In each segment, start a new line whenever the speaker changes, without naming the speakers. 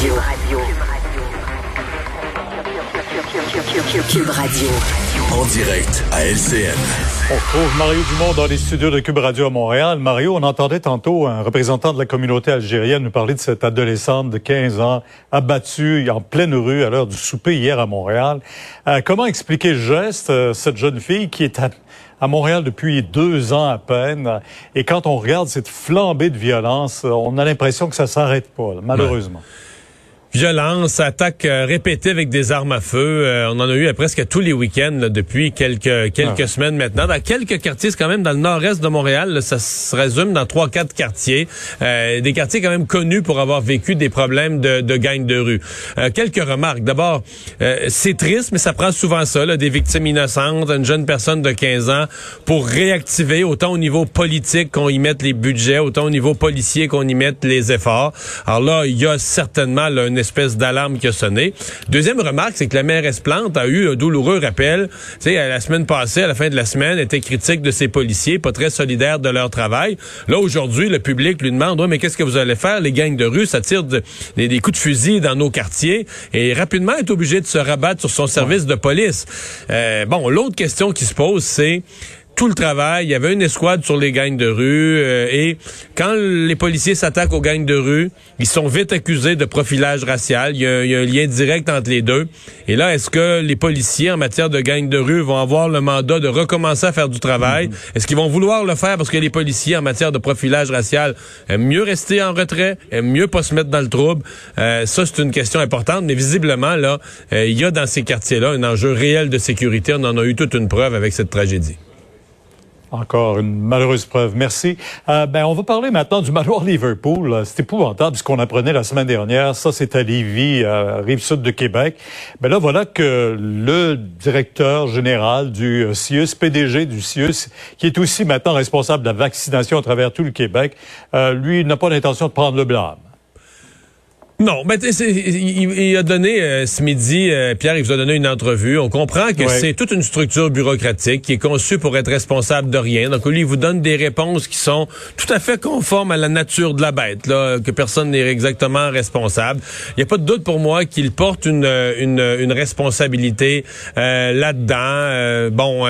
Cube Radio. Cube Radio.
En direct à LCN.
On retrouve Mario Dumont dans les studios de Cube Radio à Montréal. Mario, on entendait tantôt un représentant de la communauté algérienne nous parler de cette adolescente de 15 ans abattue en pleine rue à l'heure du souper hier à Montréal. Euh, comment expliquer le geste, euh, cette jeune fille qui est à, à, Montréal depuis deux ans à peine? Et quand on regarde cette flambée de violence, on a l'impression que ça s'arrête pas, là, malheureusement. Ouais.
Violence, attaques euh, répétées avec des armes à feu. Euh, on en a eu à presque tous les week-ends là, depuis quelques quelques ah. semaines maintenant. Dans quelques quartiers, c'est quand même dans le nord-est de Montréal, là, ça se résume dans trois quatre quartiers, euh, des quartiers quand même connus pour avoir vécu des problèmes de, de gang de rue. quelques remarques. D'abord, c'est triste, mais ça prend souvent ça, là, des victimes innocentes, une jeune personne de 15 ans, pour réactiver autant au niveau politique qu'on y mette les budgets, autant au niveau policier qu'on y mette les efforts. Alors là, il y a certainement là, une espèce d'alarme qui a sonné. Deuxième remarque, c'est que la maire Esplante a eu un douloureux rappel. Tu sais, la semaine passée, à la fin de la semaine, elle était critique de ses policiers, pas très solidaires de leur travail. Là, aujourd'hui, le public lui demande, mais qu'est-ce que vous allez faire? Les gangs de rue, ça tire des, coups de fusil dans nos quartiers. Et rapidement, est obligé de se rabattre sur son service de police. Euh, bon, l'autre question qui se pose, c'est tout le travail. Il y avait une escouade sur les gangs de rue. Euh, et quand les policiers s'attaquent aux gangs de rue, ils sont vite accusés de profilage racial. Il y, a, il y, a, un lien direct entre les deux. Et là, est-ce que les policiers en matière de gangs de rue vont avoir le mandat de recommencer à faire du travail? Mm-hmm. Est-ce qu'ils vont vouloir le faire parce que les policiers en matière de profilage racial aiment mieux rester en retrait, aiment mieux pas se mettre dans le trouble? Euh, ça, c'est une question importante. Mais visiblement, là, euh, il y a dans ces quartiers-là un enjeu réel de sécurité. On en a eu toute une preuve avec cette tragédie.
Encore une malheureuse preuve. Merci. Euh, ben, on va parler maintenant du manoir Liverpool. C'est épouvantable ce qu'on apprenait la semaine dernière. Ça, c'est à Lévis, euh, rive sud de Québec. Ben là, voilà que le directeur général du euh, CIUS, PDG du CIUS, qui est aussi maintenant responsable de la vaccination à travers tout le Québec, euh, lui, n'a pas l'intention de prendre le blâme.
Non, mais il, il, a donné euh, ce midi, euh, Pierre, il vous a donné une entrevue. On comprend que c'est toute une structure bureaucratique qui est conçue pour être responsable de rien. Donc lui, il vous donne des réponses qui sont tout à fait conformes à la nature de la bête, là, que personne n'est exactement responsable. Il n'y a pas de doute pour moi qu'il porte une, une, une responsabilité euh, là-dedans. bon.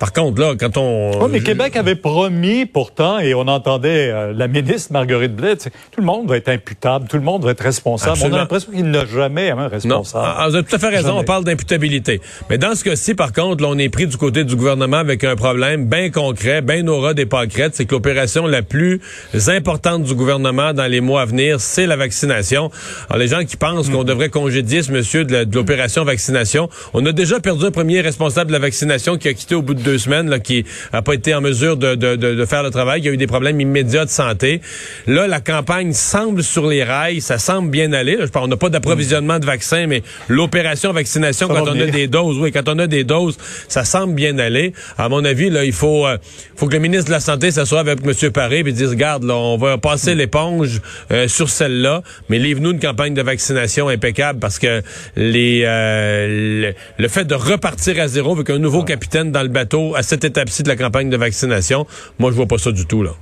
Par contre, là, quand on...
Oh, mais Québec avait promis pourtant, et on entendait la ministre Marguerite Blais, tout le monde va être imputable, tout le monde va être responsable. On a l'impression qu'il n'a jamais un responsable. Non,
ah, vous avez tout à fait raison, on parle d'imputabilité. Mais dans ce cas-ci, par contre, là, on est pris du côté du gouvernement avec un problème bien concret, bien au ras des pâquerettes, c'est que l'opération la plus importante du gouvernement dans les mois à venir, c'est la vaccination. Alors, les gens qui pensent qu'on devrait congédier ce monsieur de l'opération vaccination, on a déjà perdu un premier responsable de la vaccination qui a quitté au bout de deux semaines, là, qui a pas été en mesure de, de, de, de faire le travail, qui a eu des problèmes immédiats de santé. Là, la campagne semble sur les rails, ça semble bien aller. Je on n'a pas d'approvisionnement de vaccins, mais l'opération vaccination, quand on a des doses, oui, quand on a des doses, ça semble bien aller. À mon avis, là, il faut, euh, faut que le ministre de la Santé s'assoie avec M. Paré et dise, regarde, là, on va passer l'éponge euh, sur celle-là, mais livre-nous une campagne de vaccination impeccable parce que les, euh, le, fait de repartir à zéro avec un nouveau capitaine dans le bateau à cette étape-ci de la campagne de vaccination, moi, je vois pas ça du tout, là.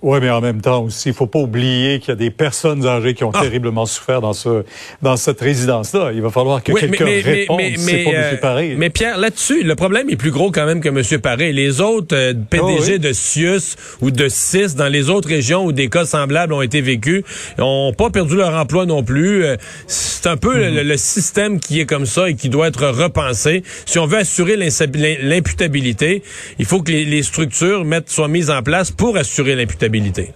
Oui, mais en même temps aussi, il faut pas oublier qu'il y a des personnes âgées qui ont ah. terriblement souffert dans ce dans cette résidence-là. Il va falloir que quelqu'un réponde. Mais, mais, pas M. Paré.
Mais Pierre, là-dessus, le problème est plus gros quand même que M. Paré. Les autres euh, PDG ah de Sius ou de CIS dans les autres régions où des cas semblables ont été vécus n'ont pas perdu leur emploi non plus. Euh, c'est un peu le, mhm. système qui est comme ça et qui doit être repensé. Si on veut assurer l'imputabilité, il faut que les, les structures mettent, soient mises en place pour assurer l'imputabilité imputabilité.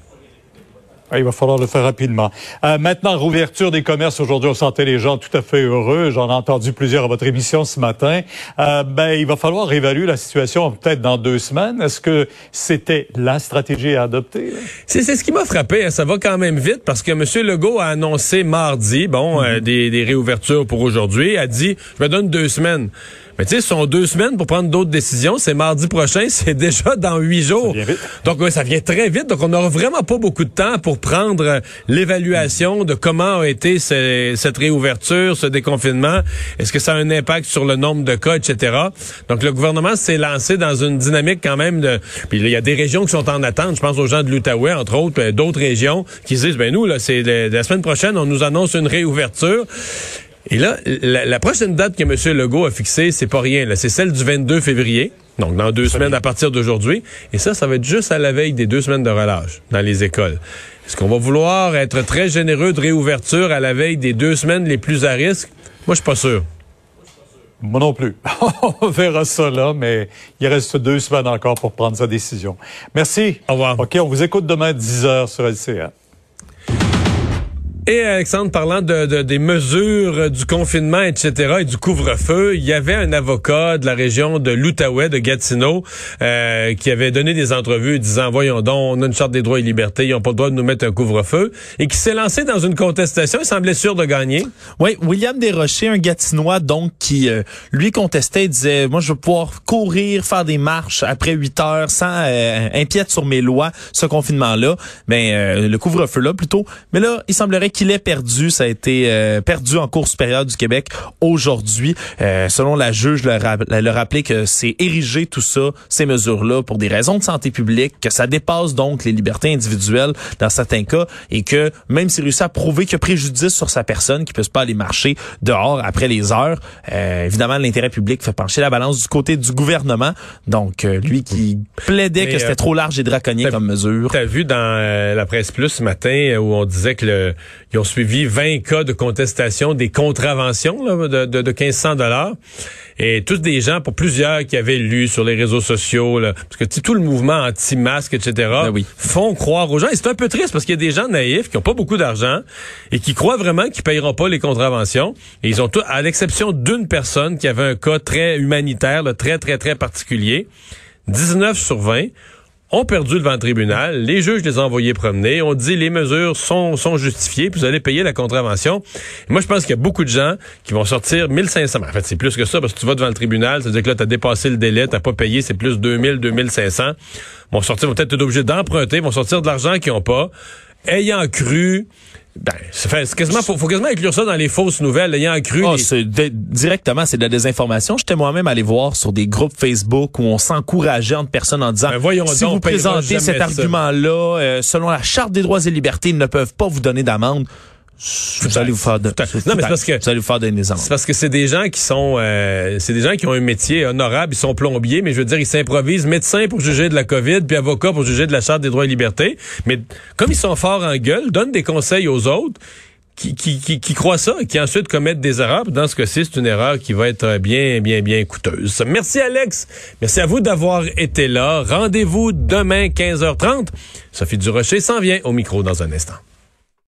Ah, il va falloir le faire rapidement. Euh, maintenant, rouverture des commerces. Aujourd'hui, on sentait les gens tout à fait heureux. J'en ai entendu plusieurs à votre émission ce matin. Euh, ben, il va falloir évaluer la situation peut-être dans deux semaines. Est-ce que c'était la stratégie à adopter?
C'est ce qui m'a frappé. Hein. Ça va quand même vite parce que M. Legault a annoncé mardi, bon, euh, mm-hmm. des, des réouvertures pour aujourd'hui. A dit, je me donne deux semaines. Mais tu sais, ce sont deux semaines pour prendre d'autres décisions. C'est mardi prochain, c'est déjà dans huit jours. Donc ça vient très vite. Donc on n'aura vraiment pas beaucoup de temps pour prendre euh, l'évaluation de comment a été cette réouverture, ce déconfinement. Est-ce que ça a un impact sur le nombre de cas, etc. Donc le gouvernement s'est lancé dans une dynamique quand même de. Puis il y a des régions qui sont en attente. Je pense aux gens de l'Outaouais, entre autres, euh, d'autres régions qui disent ben nous là, c'est la semaine prochaine, on nous annonce une réouverture. Et là, la, prochaine date que M. Legault a fixée, c'est pas rien. C'est celle du 22 février. Donc, dans deux semaines à partir d'aujourd'hui. Et ça, ça va être juste à la veille des deux semaines de relâche dans les écoles. Est-ce qu'on va vouloir être très généreux de réouverture à la veille des deux semaines les plus à risque? Moi, je suis pas sûr.
Moi non plus. on verra ça là, mais il reste deux semaines encore pour prendre sa décision. Merci.
Au revoir.
OK, on vous écoute demain à 10 h sur LCA.
Et Alexandre, parlant de, des mesures du confinement, etc., et du couvre-feu, il y avait un avocat de la région de l'Outaouais, de Gatineau, euh, qui avait donné des entrevues disant, voyons donc, on a une charte des droits et libertés, ils n'ont pas le droit de nous mettre un couvre-feu, et qui s'est lancé dans une contestation, il semblait sûr de gagner.
Oui, William Desrochers, un Gatinois, donc, qui, euh, lui, contestait, disait, moi, je veux pouvoir courir, faire des marches après 8 heures sans euh, sur mes lois, ce confinement-là, ben, euh, le couvre-feu-là, plutôt. Mais là, il semblerait qu'il est perdu. Ça a été euh, perdu en cours supérieure du Québec aujourd'hui. Euh, selon la juge, le, le rappelé que c'est érigé tout ça, ces mesures-là, pour des raisons de santé publique, que ça dépasse donc les libertés individuelles dans certains cas et que même s'il réussit à prouver qu'il y a préjudice sur sa personne, qu'il ne peut pas aller marcher dehors après les heures, euh, évidemment, l'intérêt public fait pencher la balance du côté du gouvernement. Donc, lui qui plaidait que c'était trop large et draconien comme mesure.
T'as vu dans la presse plus ce matin où on disait que le, ils ont suivi 20 cas de contestation des contraventions de, de, de 1500 dollars. Et tous des gens, pour plusieurs qui avaient lu sur les réseaux sociaux, là, parce que tout le mouvement anti-masque, etc., ben font croire aux gens. Et c'est un peu triste parce qu'il y a des gens naïfs qui n'ont pas beaucoup d'argent et qui croient vraiment qu'ils paieront pas les contraventions. Et ils ont tout, à l'exception d'une personne qui avait un cas très humanitaire, très, très, très particulier, 19 sur 20 ont perdu devant le tribunal. Les juges les ont envoyés promener. On dit les mesures sont, sont justifiées, puis vous allez payer la contravention. moi, je pense qu'il y a beaucoup de gens qui vont sortir 1500. En fait, c'est plus que ça, parce que tu vas devant le tribunal, c'est-à-dire que là, tu as dépassé le délai, tu pas payé, c'est plus 2000, 2500. Vont sortir, vont peut-être être obligés d'emprunter, vont sortir de l'argent qu'ils n'ont pas, ayant cru ben, c'est quasiment, faut, faut, quasiment inclure ça dans les fausses nouvelles, ayant cru.
Oh, directement, c'est de la désinformation. J'étais moi-même allé voir sur des groupes Facebook où on s'encourageait entre personnes en disant,
ben,
si vous présentez cet argument-là, euh, selon la Charte des droits et libertés, ils ne peuvent pas vous donner d'amende. Vous allez vous faire de,
non, mais parce que
vous allez vous faire des
C'est parce que c'est des gens qui sont, euh, c'est des gens qui ont un métier honorable, ils sont plombiers, mais je veux dire, ils s'improvisent médecins pour juger de la COVID, puis avocats pour juger de la charte des droits et libertés. Mais comme ils sont forts en gueule, donnent des conseils aux autres. Qui, qui, qui, qui croient ça et qui ensuite commettent des erreurs. Dans ce cas-ci, c'est une erreur qui va être bien, bien, bien coûteuse. Merci Alex. Merci à vous d'avoir été là. Rendez-vous demain 15h30. Sophie Durocher s'en vient au micro dans un instant.